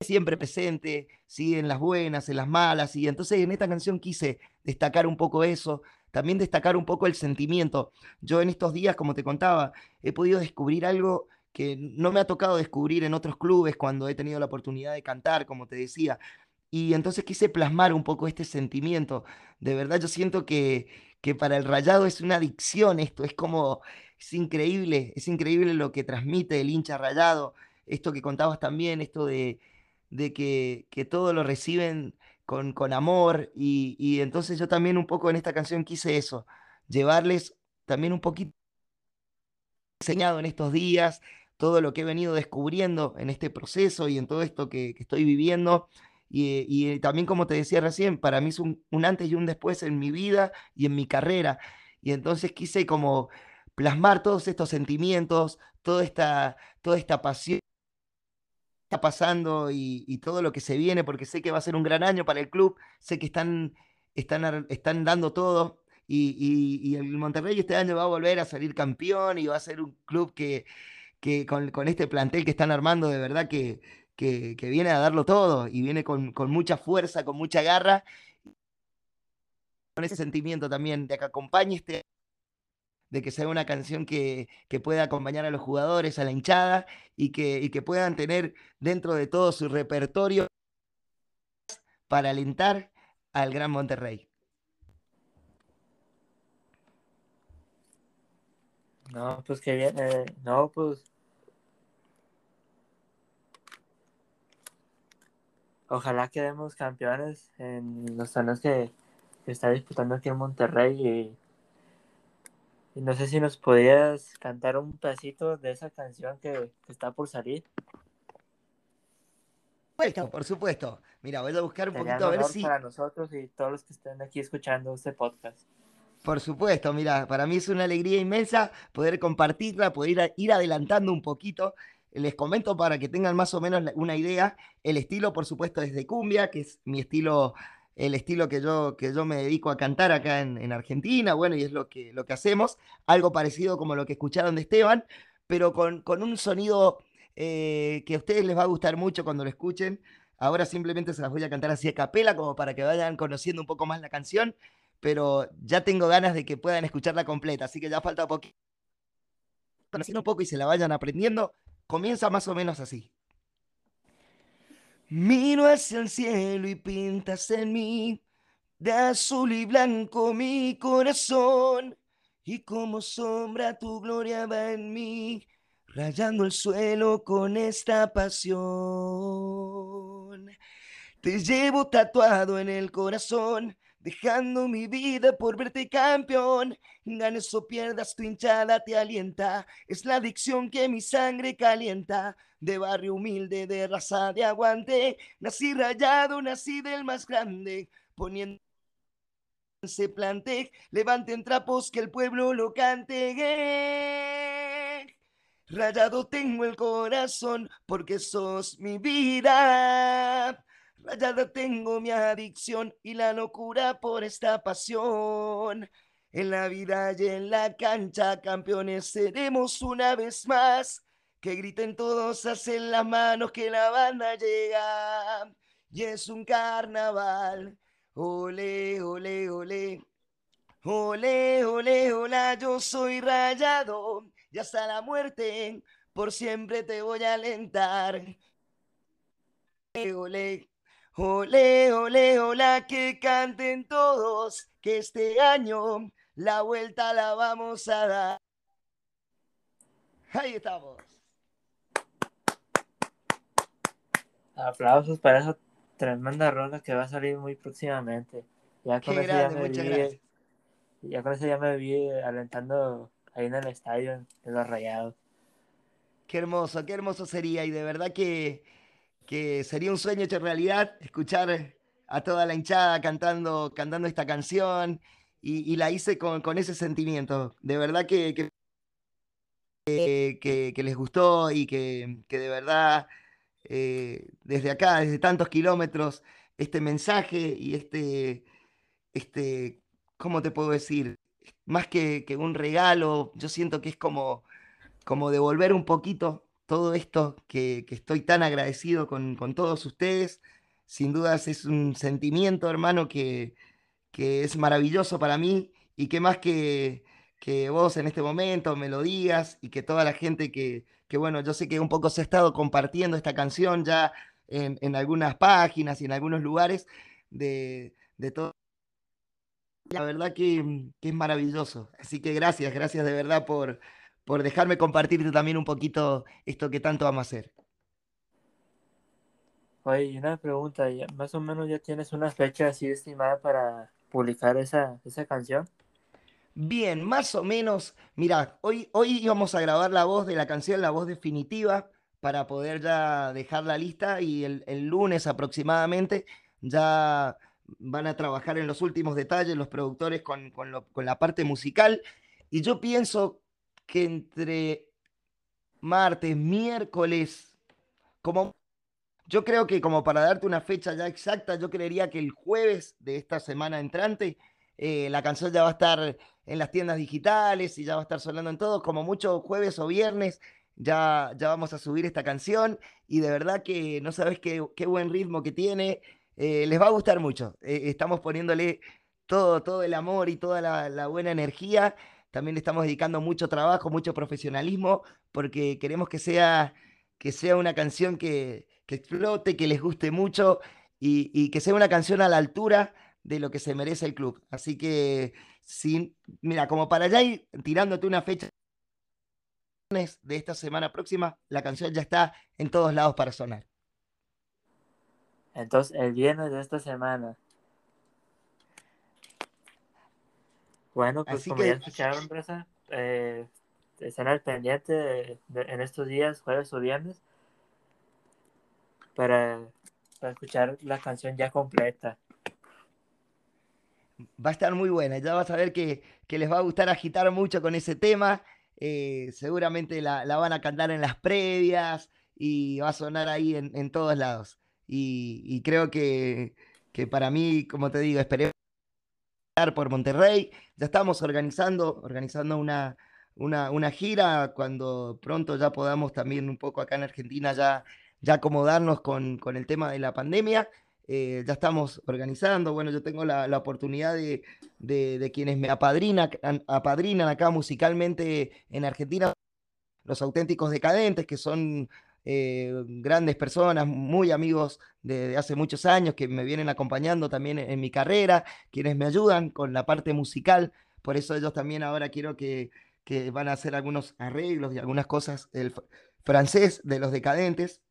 siempre presente, ¿sí? en las buenas, en las malas, y entonces en esta canción quise destacar un poco eso, también destacar un poco el sentimiento. Yo en estos días, como te contaba, he podido descubrir algo que no me ha tocado descubrir en otros clubes cuando he tenido la oportunidad de cantar, como te decía. Y entonces quise plasmar un poco este sentimiento. De verdad yo siento que, que para el rayado es una adicción esto, es como, es increíble, es increíble lo que transmite el hincha rayado. Esto que contabas también, esto de, de que, que todo lo reciben con, con amor y, y, entonces yo también un poco en esta canción quise eso, llevarles también un poquito enseñado en estos días, todo lo que he venido descubriendo en este proceso y en todo esto que, estoy viviendo. Y, y, también, como te decía recién, para mí es un, un, antes y un después en mi vida y en mi carrera. Y entonces quise como plasmar todos estos sentimientos, toda esta, toda esta pasión está pasando y, todo lo que se viene, porque sé que va a ser un gran año para el club, sé que están, están, están dando todo. Y, el Monterrey este año va a volver a salir campeón y va a ser un club que, que con, este plantel que están armando, de verdad que, que, viene a darlo todo y viene con, mucha fuerza, con mucha garra, con ese sentimiento también de que acompañe este de que sea una canción que, pueda acompañar a los jugadores, a la hinchada y que, que puedan tener dentro de todo su repertorio para alentar al Gran Monterrey. No, pues que bien, eh, no, pues ojalá quedemos campeones en los años que, que está disputando aquí en Monterrey y no sé si nos podías cantar un pedacito de esa canción que, está por salir. Bueno, por supuesto. Mira, voy a buscar un poquito a ver si. Para nosotros y todos los que estén aquí escuchando este podcast. Por supuesto, mira, para mí es una alegría inmensa poder compartirla, poder ir adelantando un poquito. Les comento para que tengan más o menos una idea. El estilo, por supuesto, es de cumbia, que es mi estilo el estilo que yo, que yo me dedico a cantar acá en, Argentina, bueno, y es lo que, lo que hacemos, algo parecido como lo que escucharon de Esteban, pero con, un sonido eh, que a ustedes les va a gustar mucho cuando lo escuchen. Ahora simplemente se las voy a cantar así a capela, como para que vayan conociendo un poco más la canción, pero ya tengo ganas de que puedan escucharla completa, así que ya falta poquito. Conociendo un poco y se la vayan aprendiendo, comienza más o menos así. Miro hacia el cielo y pintas en mí de azul y blanco mi corazón. Y como sombra tu gloria va en mí, rayando el suelo con esta pasión. Te llevo tatuado en el corazón, dejando mi vida por verte campeón. Ganes o pierdas, tu hinchada te alienta, es la adicción que mi sangre calienta de barrio humilde, de raza de aguante. Nací rayado, nací del más grande, poniendo se plante, levanten trapos que el pueblo lo cante. Rayado tengo el corazón porque sos mi vida. Rayado tengo mi adicción y la locura por esta pasión. En la vida y en la cancha, campeones seremos una vez más. Que griten todos, hacen las manos que la banda llega. Y es un carnaval. Ole, ole, ole. Ole, ole, hola, yo soy rayado. Y hasta la muerte, por siempre te voy a alentar. Ole, ole, Ole, ole, hola, que canten todos, que este año la vuelta la vamos a dar. Ahí estamos. Aplausos para esa tremenda rola que va a salir muy próximamente. Ya con Qué eso grande, ya me muchas vi, gracias. ya con eso ya me vi alentando ahí en el estadio en los rayados. Qué hermoso, qué hermoso sería. Y de verdad que, que sería un sueño hecho realidad escuchar a toda la hinchada cantando, cantando esta canción. Y, la hice con, con ese sentimiento. De verdad que, que, les gustó y que, de verdad eh, desde acá, desde tantos kilómetros, este mensaje y este, este, ¿cómo te puedo decir? Más que un regalo, yo siento que es como como devolver un poquito todo esto que, estoy tan agradecido con, todos ustedes. Sin dudas es un sentimiento, hermano, que, es maravilloso para mí y que más que, que vos en este momento me lo digas y que toda la gente que, que, bueno, yo sé que un poco se ha estado compartiendo esta canción ya en, algunas páginas y en algunos lugares de, de todo. La verdad que es maravilloso. Así que gracias, gracias de verdad por, por dejarme compartirte también un poquito esto que tanto amo hacer. Oye, una pregunta, ¿ya- más o menos ya tienes una fecha así estimada para publicar esa, esa canción? Bien, más o menos, mira, hoy, hoy íbamos a grabar la voz de la canción, la voz definitiva, para poder ya dejar la lista y el, el lunes aproximadamente ya van a trabajar en los últimos detalles los productores con, con lo- con la parte musical. Y yo pienso que entre martes, miércoles, como yo creo que como para darte una fecha ya exacta, yo creería que el jueves de esta semana entrante eh, la canción ya va a estar en las tiendas digitales y ya va a estar sonando en todo, como mucho jueves o viernes. Ya, ya vamos a subir esta canción y de verdad que no sabes qué, qué buen ritmo que tiene. eh, les va a gustar mucho. eh, estamos poniéndole todo, todo el amor y toda la buena energía. También le estamos dedicando mucho trabajo, mucho profesionalismo, porque queremos que sea, que sea una canción que, que explote, que les guste mucho y, y que sea una canción a la altura de lo que se merece el club. Así que, sin, mira, como para ya ir tirándote una fecha de esta semana próxima, la canción ya está en todos lados para sonar. Entonces, el viernes de esta semana. Bueno, pues Así como que- ya escucharon, Bresa, eh, están al pendiente de- de- en estos días, jueves o viernes, para, para escuchar la canción ya completa. Va a estar muy buena, ya vas a ver que, que les va a gustar agitar mucho con ese tema. eh, seguramente la, la van a cantar en las previas y va a sonar ahí en, en todos lados. Y, y creo que, que para mí, como te digo, esperé estar por Monterrey. Ya estamos organizando, organizando una, una, una gira cuando pronto ya podamos también un poco acá en Argentina ya, ya acomodarnos con, con el tema de la pandemia. Eh, ya estamos organizando. Bueno, yo tengo la, la oportunidad de, de, quienes me apadrinan acá musicalmente en Argentina, los auténticos decadentes, que son eh, grandes personas, muy amigos de, hace muchos años, que me vienen acompañando también en, mi carrera, quienes me ayudan con la parte musical. Por eso ellos también ahora quiero que, que van a hacer algunos arreglos y algunas cosas. El fr- francés de los decadentes,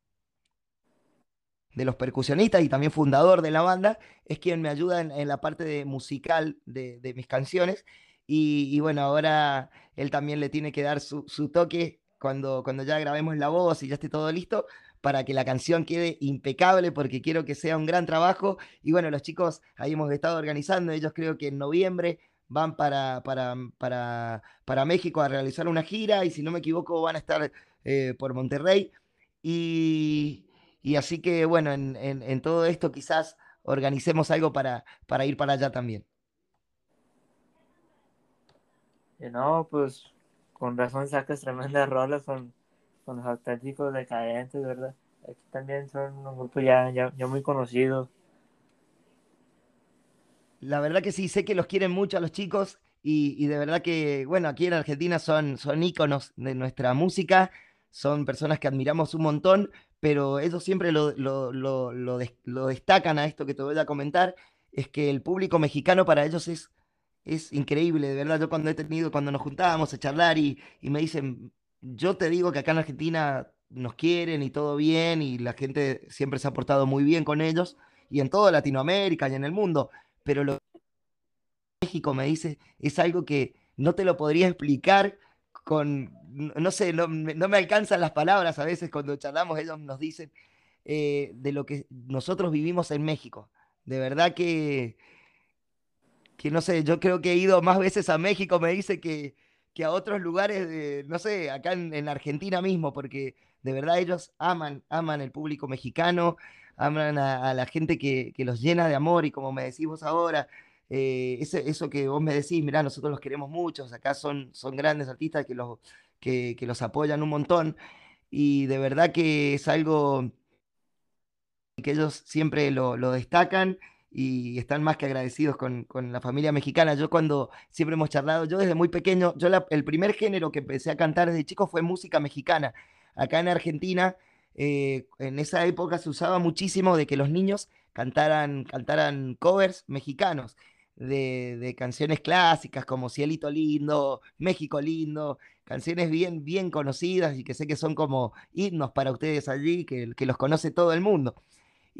de los percusionistas y también fundador de la banda, es quien me ayuda en, la parte de musical de, de mis canciones. Y, y bueno, ahora él también le tiene que dar su, su toque cuando, cuando ya grabemos la voz y ya esté todo listo para que la canción quede impecable porque quiero que sea un gran trabajo. Y bueno, los chicos ahí hemos estado organizando, ellos creo que en noviembre van para, para, para, para México a realizar una gira y si no me equivoco van a estar eh, por Monterrey. Y, y así que bueno, en, en, en todo esto quizás organicemos algo para, para ir para allá también. Y no, pues con razón sacas tremendas rolas con, con los auténticos decadentes, ¿verdad? Aquí también son un grupo ya, ya, muy conocido. La verdad que sí, sé que los quieren mucho a los chicos y, y de verdad que, bueno, aquí en Argentina son, son íconos de nuestra música. son personas que admiramos un montón, pero ellos siempre lo, lo, lo, lo, destacan a esto que te voy a comentar, es que el público mexicano para ellos es, es increíble, de verdad. Yo cuando he tenido, cuando nos juntábamos a charlar y, y me dicen, yo te digo que acá en Argentina nos quieren y todo bien y la gente siempre se ha portado muy bien con ellos y en toda Latinoamérica y en el mundo, pero lo que México me dice es algo que no te lo podría explicar con, no sé, no, me alcanzan las palabras a veces cuando charlamos, ellos nos dicen eh, de lo que nosotros vivimos en México. De verdad que, que no sé, yo creo que he ido más veces a México, me dice que, que a otros lugares, de, no sé, acá en, Argentina mismo, porque de verdad ellos aman, aman el público mexicano, aman a, la gente que, que, los llena de amor y como me decís vos ahora, eh, eso que vos me decís, mirá, nosotros los queremos mucho, acá son, son grandes artistas que los, que, que los apoyan un montón y de verdad que es algo que ellos siempre lo, lo destacan y están más que agradecidos con, con, la familia mexicana. Yo cuando siempre hemos charlado, yo desde muy pequeño, yo el primer género que empecé a cantar desde chico fue música mexicana. Acá en Argentina, eh, en esa época se usaba muchísimo de que los niños cantaran, cantaran covers mexicanos de, canciones clásicas como Cielito Lindo, México Lindo, canciones bien, bien conocidas y que sé que son como himnos para ustedes allí, que, que los conoce todo el mundo.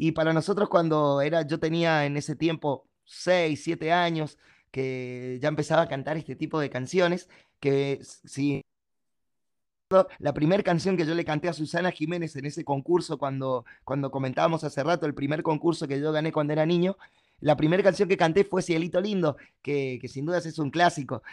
Y para nosotros cuando era, yo tenía en ese tiempo 6, 7 años, que ya empezaba a cantar este tipo de canciones, que si la primera canción que yo le canté a Susana Jiménez en ese concurso, cuando, cuando comentábamos hace rato, el primer concurso que yo gané cuando era niño, la primera canción que canté fue Cielito Lindo, que, sin dudas es un clásico.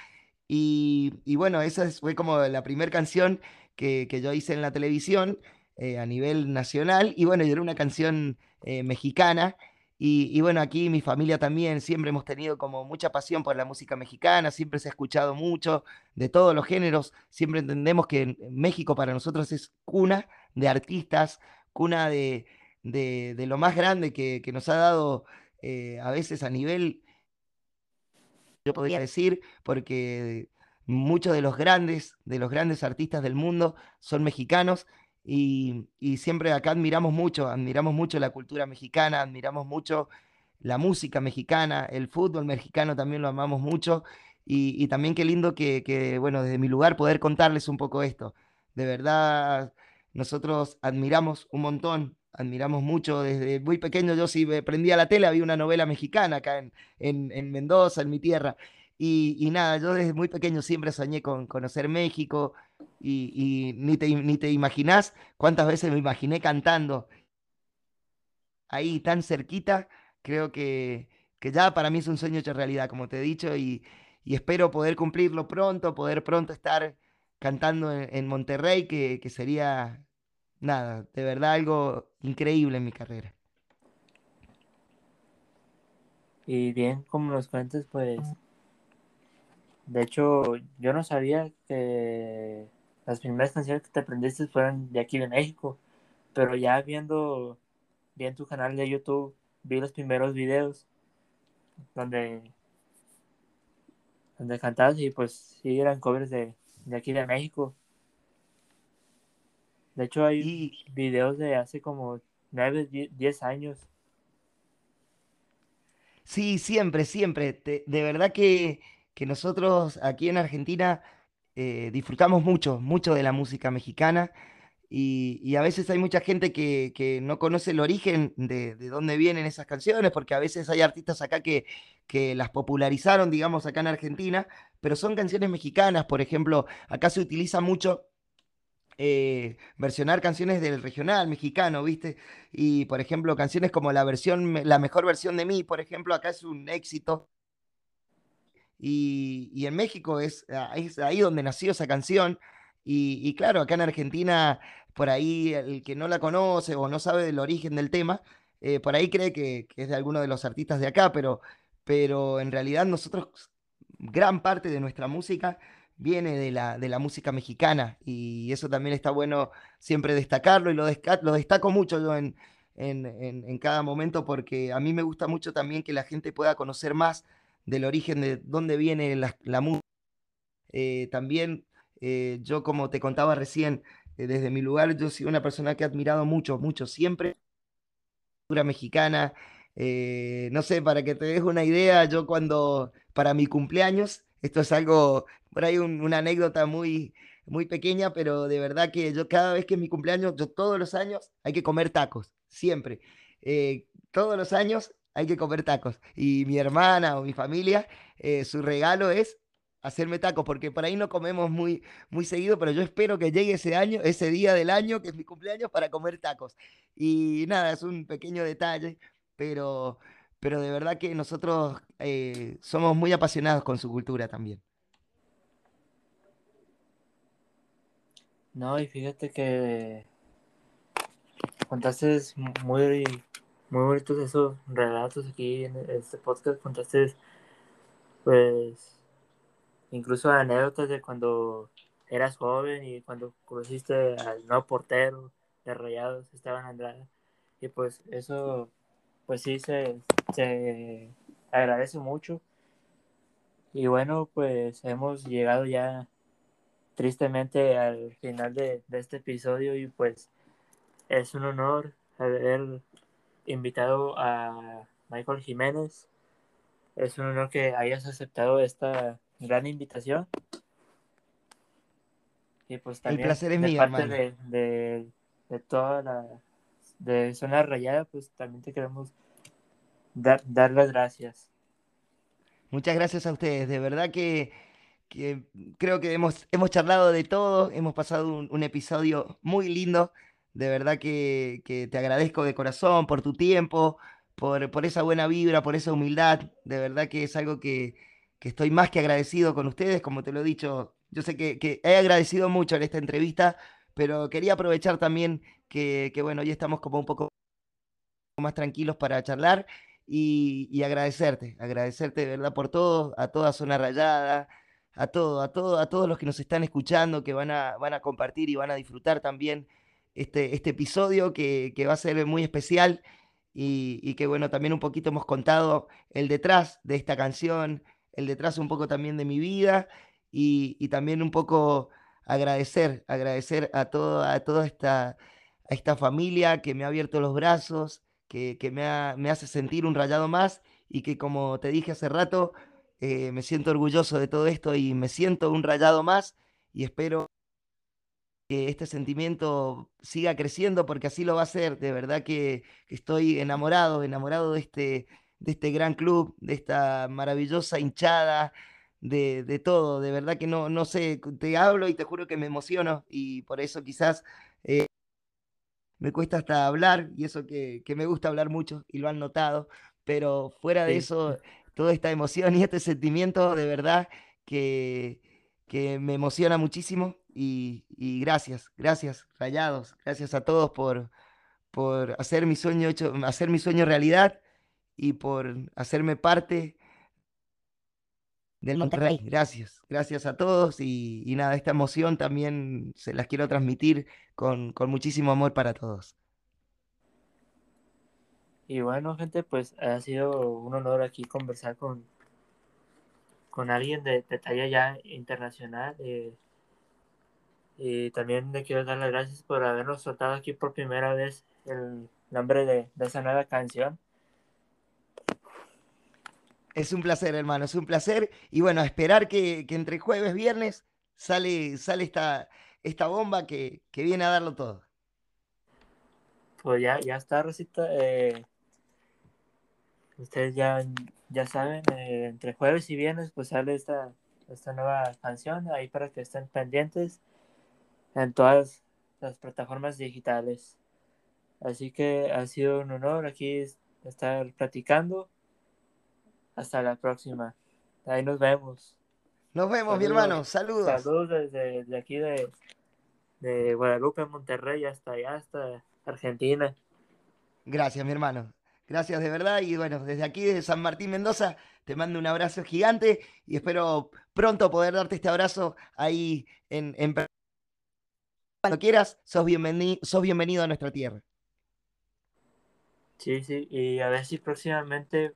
Y, bueno, esa fue como la primera canción que, yo hice en la televisión eh, a nivel nacional. Y bueno, era una canción eh, mexicana. Y, bueno, aquí mi familia también, siempre hemos tenido como mucha pasión por la música mexicana, siempre se ha escuchado mucho de todos los géneros, siempre entendemos que México para nosotros es cuna de artistas, cuna de, de, lo más grande que, que nos ha dado eh, a veces a nivel, yo podría decir, porque muchos de los grandes, de los grandes artistas del mundo son mexicanos y, siempre acá admiramos mucho, admiramos mucho la cultura mexicana, admiramos mucho la música mexicana, el fútbol mexicano también lo amamos mucho y, también qué lindo que, que, bueno, desde mi lugar poder contarles un poco esto. De verdad, nosotros admiramos un montón admiramos mucho. Desde muy pequeño yo si prendía la tele había una novela mexicana acá en, en, Mendoza, en mi tierra. Y, nada, yo desde muy pequeño siempre soñé con conocer México y, ni, te, ni te imaginás cuántas veces me imaginé cantando ahí tan cerquita. Creo que, que ya para mí es un sueño hecho realidad, como te he dicho, y, espero poder cumplirlo pronto, poder pronto estar cantando en, Monterrey, que, que sería nada, de verdad algo increíble en mi carrera. Y bien, como nos cuentas, pues, de hecho, yo no sabía que las primeras canciones que te aprendiste fueron de aquí de México, pero ya viendo bien tu canal de YouTube, vi los primeros videos donde donde cantabas y pues sí eran covers de, de aquí de México de hecho, hay videos de hace como 9, 10 años. Sí, siempre, siempre. de verdad que, nosotros aquí en Argentina eh, disfrutamos mucho, mucho de la música mexicana y, a veces hay mucha gente que, no conoce el origen de, dónde vienen esas canciones, porque a veces hay artistas acá que, que las popularizaron, digamos, acá en Argentina, pero son canciones mexicanas. Por ejemplo, acá se utiliza mucho eh, versionar canciones del regional mexicano, ¿viste? Y por ejemplo, canciones como la versión, la mejor versión de mí, por ejemplo, acá es un éxito. Y, en México es, ah, es, ahí donde nació esa canción. Y, claro, acá en Argentina, por ahí el que no la conoce o no sabe del origen del tema, eh, por ahí cree que, es de alguno de los artistas de acá, pero, pero en realidad nosotros, gran parte de nuestra música viene de la, de la música mexicana y eso también está bueno siempre destacarlo y lo, lo destaco mucho yo en, en, cada momento porque a mí me gusta mucho también que la gente pueda conocer más del origen de dónde viene la, música. Eh, también eh, yo como te contaba recién, eh, desde mi lugar, yo soy una persona que he admirado mucho, mucho, siempre. Cultura mexicana, no sé, para que te des una idea, yo cuando, para mi cumpleaños, esto es algo, por ahí un- una anécdota muy, muy pequeña, pero de verdad que yo cada vez que es mi cumpleaños, yo todos los años hay que comer tacos, siempre. Todos los años hay que comer tacos. Y mi hermana o mi familia, eh, su regalo es hacerme tacos, porque por ahí no comemos muy, muy seguido, pero yo espero que llegue ese año, ese día del año, que es mi cumpleaños, para comer tacos. Y nada, es un pequeño detalle, pero, pero de verdad que nosotros eh, somos muy apasionados con su cultura también. No, y fíjate que contaste muy, muy bonitos esos relatos aquí en este podcast. Contaste, pues, incluso anécdotas de cuando eras joven y cuando conociste al nuevo portero de Rayados, Esteban Andrade. Y pues eso, pues sí, se, se agradece mucho. Y bueno, pues hemos llegado ya tristemente al final de, de este episodio y pues es un honor haber invitado a Michael Jiménez. Es un honor que hayas aceptado esta gran invitación. Y pues El también placer es de mío, parte hermano. de, de, de toda la de Zona Rayada, pues también te queremos dar, dar las gracias. Muchas gracias a ustedes, de verdad que, que creo que hemos, hemos charlado de todo, hemos pasado un, un episodio muy lindo, de verdad que, te agradezco de corazón por tu tiempo, por, esa buena vibra, por esa humildad, de verdad que es algo que, estoy más que agradecido con ustedes, como te lo he dicho, yo sé que, he agradecido mucho en esta entrevista, pero quería aprovechar también que, bueno, hoy estamos como un poco más tranquilos para charlar y, agradecerte, agradecerte de verdad por todo, a toda Zona Rayada, a todo, a todo, a todos los que nos están escuchando, que van a compartir y van a disfrutar también este, este episodio que, que va a ser muy especial y, y que bueno, también un poquito hemos contado el detrás de esta canción, el detrás un poco también de mi vida y, y también un poco agradecer, agradecer a, todo, a toda esta, a esta familia que me ha abierto los brazos, que, que me, ha- me hace sentir un rayado más y que como te dije hace rato, eh, me siento orgulloso de todo esto y me siento un rayado más y espero que este sentimiento siga creciendo porque así lo va a hacer. De verdad que, que estoy enamorado, enamorado de este, de este gran club, de esta maravillosa hinchada, de, de todo. De verdad que no, no sé, te hablo y te juro que me emociono y por eso quizás eh, me cuesta hasta hablar y eso que, que me gusta hablar mucho y lo han notado, pero fuera de Sí. eso, toda esta emoción y este sentimiento de verdad que, que me emociona muchísimo y, y gracias, gracias Rayados, gracias a todos por, por hacer mi sueño hecho, hacer mi sueño realidad y por hacerme parte del Monterrey. Gracias, gracias a todos y, y nada, esta emoción también se las quiero transmitir con, con muchísimo amor para todos. Y bueno, gente, pues ha sido un honor aquí conversar con, con alguien de, de talla ya internacional. eh, y también le quiero dar las gracias por habernos soltado aquí por primera vez el nombre de, de esa nueva canción. Es un placer, hermano, es un placer. Y bueno, a esperar que, que entre jueves y viernes sale, sale esta, esta bomba que, que viene a darlo todo. Pues ya, ya está, Rosita. eh, ustedes ya, ya saben, eh, entre jueves y viernes pues sale esta, esta nueva canción ahí para que estén pendientes en todas las plataformas digitales. Así que ha sido un honor aquí estar platicando. Hasta la próxima. Ahí nos vemos. Nos vemos, mi hermano. Saludos. Saludos desde, desde aquí de, de Guadalupe, Monterrey, hasta allá, hasta Argentina. Gracias, mi hermano. Gracias de verdad. Y bueno, desde aquí, desde San Martín Mendoza, te mando un abrazo gigante y espero pronto poder darte este abrazo ahí en, en cuando quieras. Sos, bienveni- sos bienvenido a nuestra tierra. Sí, sí, y a ver si próximamente,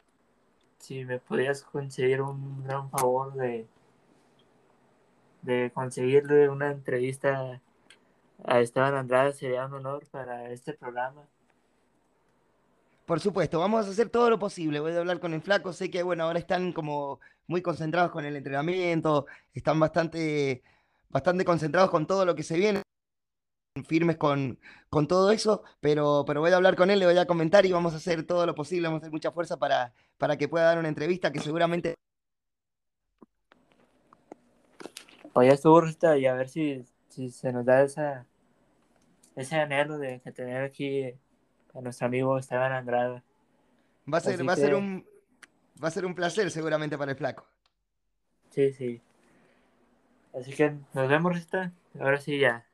si me podías conseguir un gran favor de, de conseguirle una entrevista a Esteban Andrade sería un honor para este programa. Por supuesto, vamos a hacer todo lo posible. Voy a hablar con el flaco. Sé que, bueno, ahora están como muy concentrados con el entrenamiento, están bastante, bastante concentrados con todo lo que se viene, firmes con, con todo eso, pero, pero voy a hablar con él, le voy a comentar y vamos a hacer todo lo posible, vamos a hacer mucha fuerza para, para que pueda dar una entrevista que seguramente... Oye, estuvo Rita, y a ver si, si se nos da esa, ese anhelo de tener aquí a nuestro amigo Esteban Andrade. Va a ser, Así va a ser un va a ser un placer seguramente para el flaco. Sí, sí. Así que nos vemos, Rita. Ahora sí ya.